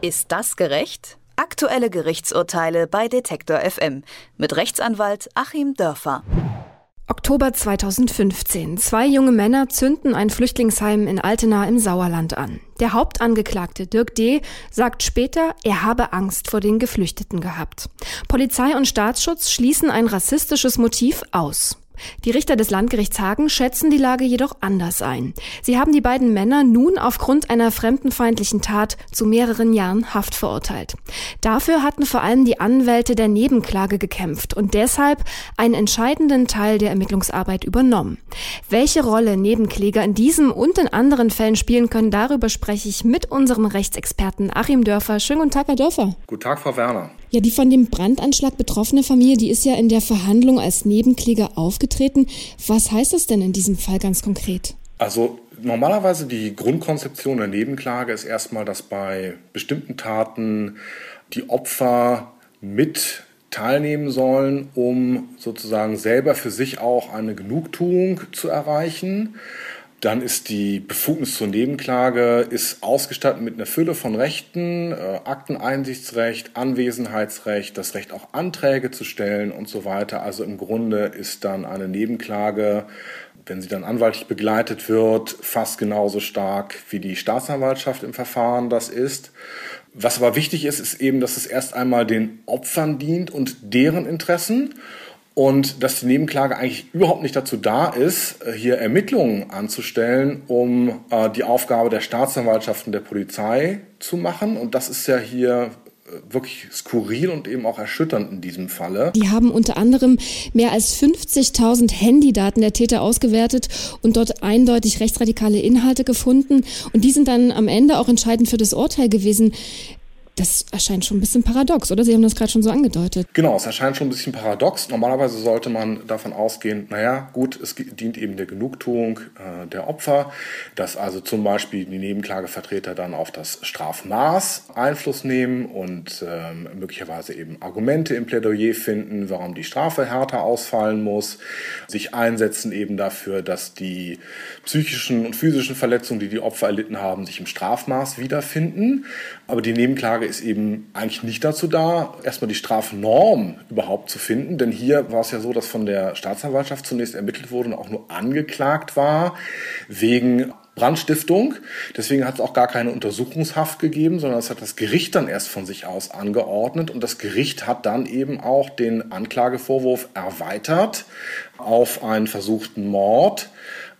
Ist das gerecht? Aktuelle Gerichtsurteile bei Detektor FM mit Rechtsanwalt Achim Dörfer. Oktober 2015. Zwei junge Männer zünden ein Flüchtlingsheim in Altena im Sauerland an. Der Hauptangeklagte Dirk D. sagt später, er habe Angst vor den Geflüchteten gehabt. Polizei und Staatsschutz schließen ein rassistisches Motiv aus. Die Richter des Landgerichts Hagen schätzen die Lage jedoch anders ein. Sie haben die beiden Männer nun aufgrund einer fremdenfeindlichen Tat zu mehreren Jahren Haft verurteilt. Dafür hatten vor allem die Anwälte der Nebenklage gekämpft und deshalb einen entscheidenden Teil der Ermittlungsarbeit übernommen. Welche Rolle Nebenkläger in diesem und in anderen Fällen spielen können, darüber spreche ich mit unserem Rechtsexperten Achim Dörfer. Schönen guten Tag, Herr Dörfer. Guten Tag, Frau Werner. Ja, die von dem Brandanschlag betroffene Familie, die ist ja in der Verhandlung als Nebenkläger aufgetreten. Was heißt das denn in diesem Fall ganz konkret? Also normalerweise die Grundkonzeption der Nebenklage ist erstmal, dass bei bestimmten Taten die Opfer mit teilnehmen sollen, um sozusagen selber für sich auch eine Genugtuung zu erreichen. Dann ist die Befugnis zur Nebenklage ist ausgestattet mit einer Fülle von Rechten, äh, Akteneinsichtsrecht, Anwesenheitsrecht, das Recht auch Anträge zu stellen und so weiter. Also im Grunde ist dann eine Nebenklage, wenn sie dann anwaltlich begleitet wird, fast genauso stark wie die Staatsanwaltschaft im Verfahren das ist. Was aber wichtig ist, ist eben, dass es erst einmal den Opfern dient und deren Interessen und dass die Nebenklage eigentlich überhaupt nicht dazu da ist, äh, hier Ermittlungen anzustellen, um äh, die Aufgabe der Staatsanwaltschaft und der Polizei zu machen. Und das ist ja hier äh, wirklich skurril und eben auch erschütternd in diesem Falle. Die haben unter anderem mehr als 50.000 Handydaten der Täter ausgewertet und dort eindeutig rechtsradikale Inhalte gefunden. Und die sind dann am Ende auch entscheidend für das Urteil gewesen. Das erscheint schon ein bisschen paradox, oder? Sie haben das gerade schon so angedeutet. Genau, es erscheint schon ein bisschen paradox. Normalerweise sollte man davon ausgehen, naja, gut, es dient eben der Genugtuung äh, der Opfer, dass also zum Beispiel die Nebenklagevertreter dann auf das Strafmaß Einfluss nehmen und ähm, möglicherweise eben Argumente im Plädoyer finden, warum die Strafe härter ausfallen muss, sich einsetzen eben dafür, dass die psychischen und physischen Verletzungen, die die Opfer erlitten haben, sich im Strafmaß wiederfinden. Aber die Nebenklage ist eben eigentlich nicht dazu da, erstmal die Strafnorm überhaupt zu finden. Denn hier war es ja so, dass von der Staatsanwaltschaft zunächst ermittelt wurde und auch nur angeklagt war wegen Brandstiftung. Deswegen hat es auch gar keine Untersuchungshaft gegeben, sondern es hat das Gericht dann erst von sich aus angeordnet und das Gericht hat dann eben auch den Anklagevorwurf erweitert auf einen versuchten Mord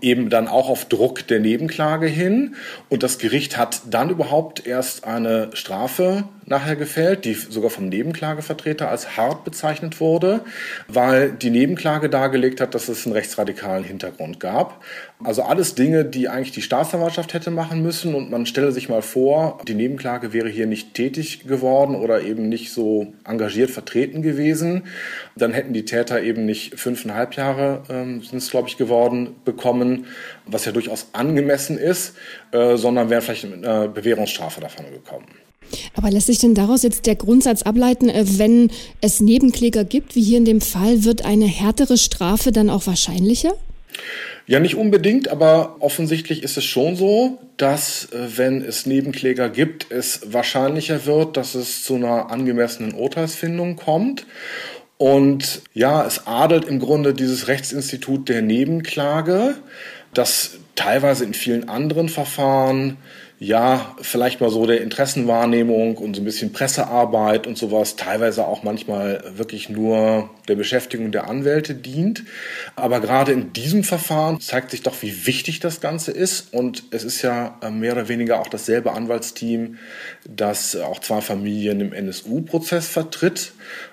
eben dann auch auf Druck der Nebenklage hin. Und das Gericht hat dann überhaupt erst eine Strafe nachher gefällt, die sogar vom Nebenklagevertreter als hart bezeichnet wurde, weil die Nebenklage dargelegt hat, dass es einen rechtsradikalen Hintergrund gab. Also alles Dinge, die eigentlich die Staatsanwaltschaft hätte machen müssen. Und man stelle sich mal vor, die Nebenklage wäre hier nicht tätig geworden oder eben nicht so engagiert vertreten gewesen. Dann hätten die Täter eben nicht fünfeinhalb Jahre, ähm, sind es glaube ich geworden, bekommen, was ja durchaus angemessen ist, äh, sondern wären vielleicht mit einer Bewährungsstrafe davon gekommen. Aber lässt sich denn daraus jetzt der Grundsatz ableiten, äh, wenn es Nebenkläger gibt, wie hier in dem Fall, wird eine härtere Strafe dann auch wahrscheinlicher? Ja, nicht unbedingt, aber offensichtlich ist es schon so, dass äh, wenn es Nebenkläger gibt, es wahrscheinlicher wird, dass es zu einer angemessenen Urteilsfindung kommt. Und ja, es adelt im Grunde dieses Rechtsinstitut der Nebenklage, das teilweise in vielen anderen Verfahren ja, vielleicht mal so der Interessenwahrnehmung und so ein bisschen Pressearbeit und sowas, teilweise auch manchmal wirklich nur der Beschäftigung der Anwälte dient. Aber gerade in diesem Verfahren zeigt sich doch, wie wichtig das Ganze ist. Und es ist ja äh, mehr oder weniger auch dasselbe Anwaltsteam, das auch zwei Familien im NSU-Prozess vertritt.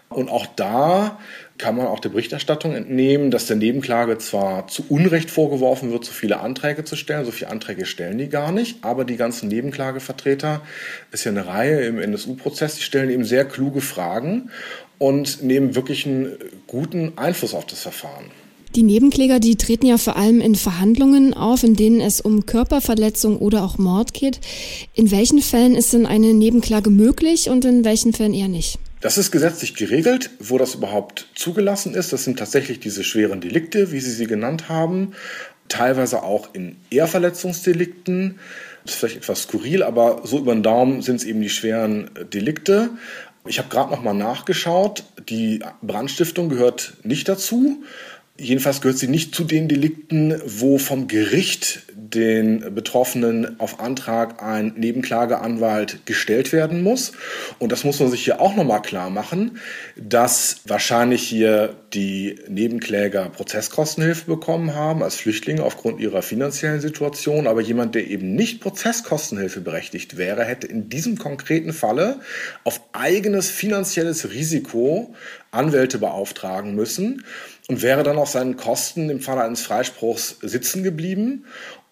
Und auch da kann man auch der Berichterstattung entnehmen, dass der Nebenklage zwar zu Unrecht vorgeworfen wird, so viele Anträge zu stellen, so viele Anträge stellen die gar nicht, aber die ganzen Nebenklagevertreter, ist ja eine Reihe im NSU-Prozess, die stellen eben sehr kluge Fragen und nehmen wirklich einen guten Einfluss auf das Verfahren. Die Nebenkläger, die treten ja vor allem in Verhandlungen auf, in denen es um Körperverletzung oder auch Mord geht. In welchen Fällen ist denn eine Nebenklage möglich und in welchen Fällen eher nicht? Das ist gesetzlich geregelt, wo das überhaupt zugelassen ist. Das sind tatsächlich diese schweren Delikte, wie Sie sie genannt haben. teilweise auch in Ehrverletzungsdelikten. Das ist vielleicht etwas skurril, aber so über den Daumen sind es eben die schweren Delikte. Ich habe gerade noch mal nachgeschaut. Die Brandstiftung gehört nicht dazu. Jedenfalls gehört sie nicht zu den Delikten, wo vom Gericht den Betroffenen auf Antrag ein Nebenklageanwalt gestellt werden muss. Und das muss man sich hier auch nochmal klar machen, dass wahrscheinlich hier die Nebenkläger Prozesskostenhilfe bekommen haben als Flüchtlinge aufgrund ihrer finanziellen Situation. Aber jemand, der eben nicht Prozesskostenhilfe berechtigt wäre, hätte in diesem konkreten Falle auf eigenes finanzielles Risiko Anwälte beauftragen müssen und wäre dann auf seinen Kosten im Falle eines Freispruchs sitzen geblieben.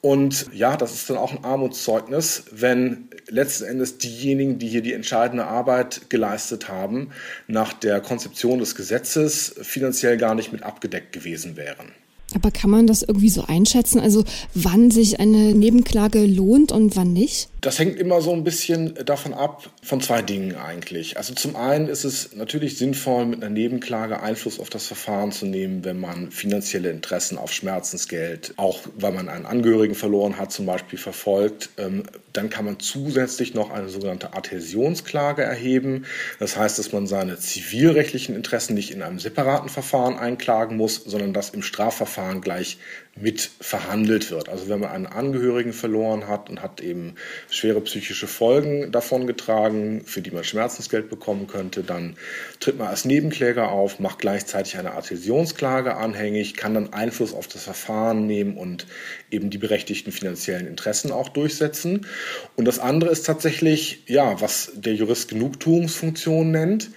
Und ja, das ist dann auch ein Armutszeugnis, wenn letzten Endes diejenigen, die hier die entscheidende Arbeit geleistet haben, nach der Konzeption des Gesetzes finanziell gar nicht mit abgedeckt gewesen wären. Aber kann man das irgendwie so einschätzen? Also wann sich eine Nebenklage lohnt und wann nicht? Das hängt immer so ein bisschen davon ab, von zwei Dingen eigentlich. Also zum einen ist es natürlich sinnvoll, mit einer Nebenklage Einfluss auf das Verfahren zu nehmen, wenn man finanzielle Interessen auf Schmerzensgeld, auch weil man einen Angehörigen verloren hat, zum Beispiel verfolgt. Ähm, dann kann man zusätzlich noch eine sogenannte Adhäsionsklage erheben. Das heißt, dass man seine zivilrechtlichen Interessen nicht in einem separaten Verfahren einklagen muss, sondern das im Strafverfahren gleich mit verhandelt wird. Also wenn man einen Angehörigen verloren hat und hat eben schwere psychische Folgen davon getragen, für die man Schmerzensgeld bekommen könnte, dann tritt man als Nebenkläger auf, macht gleichzeitig eine Adhäsionsklage anhängig, kann dann Einfluss auf das Verfahren nehmen und eben die berechtigten finanziellen Interessen auch durchsetzen. Und das andere ist tatsächlich, ja, was der Jurist Genugtuungsfunktion nennt,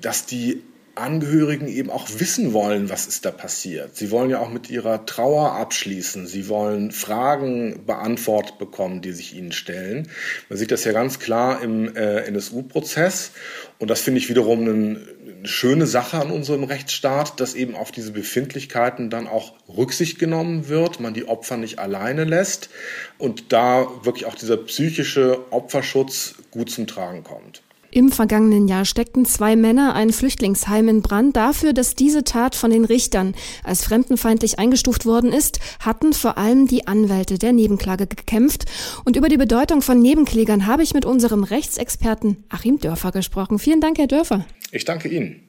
dass die Angehörigen eben auch wissen wollen, was ist da passiert. Sie wollen ja auch mit ihrer Trauer abschließen. Sie wollen Fragen beantwortet bekommen, die sich ihnen stellen. Man sieht das ja ganz klar im äh, NSU-Prozess. Und das finde ich wiederum eine, eine schöne Sache an unserem Rechtsstaat, dass eben auf diese Befindlichkeiten dann auch Rücksicht genommen wird, man die Opfer nicht alleine lässt und da wirklich auch dieser psychische Opferschutz gut zum Tragen kommt. Im vergangenen Jahr steckten zwei Männer ein Flüchtlingsheim in Brand. Dafür, dass diese Tat von den Richtern als fremdenfeindlich eingestuft worden ist, hatten vor allem die Anwälte der Nebenklage gekämpft. Und über die Bedeutung von Nebenklägern habe ich mit unserem Rechtsexperten Achim Dörfer gesprochen. Vielen Dank, Herr Dörfer. Ich danke Ihnen.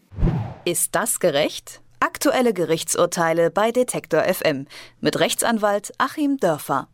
Ist das gerecht? Aktuelle Gerichtsurteile bei Detektor FM mit Rechtsanwalt Achim Dörfer.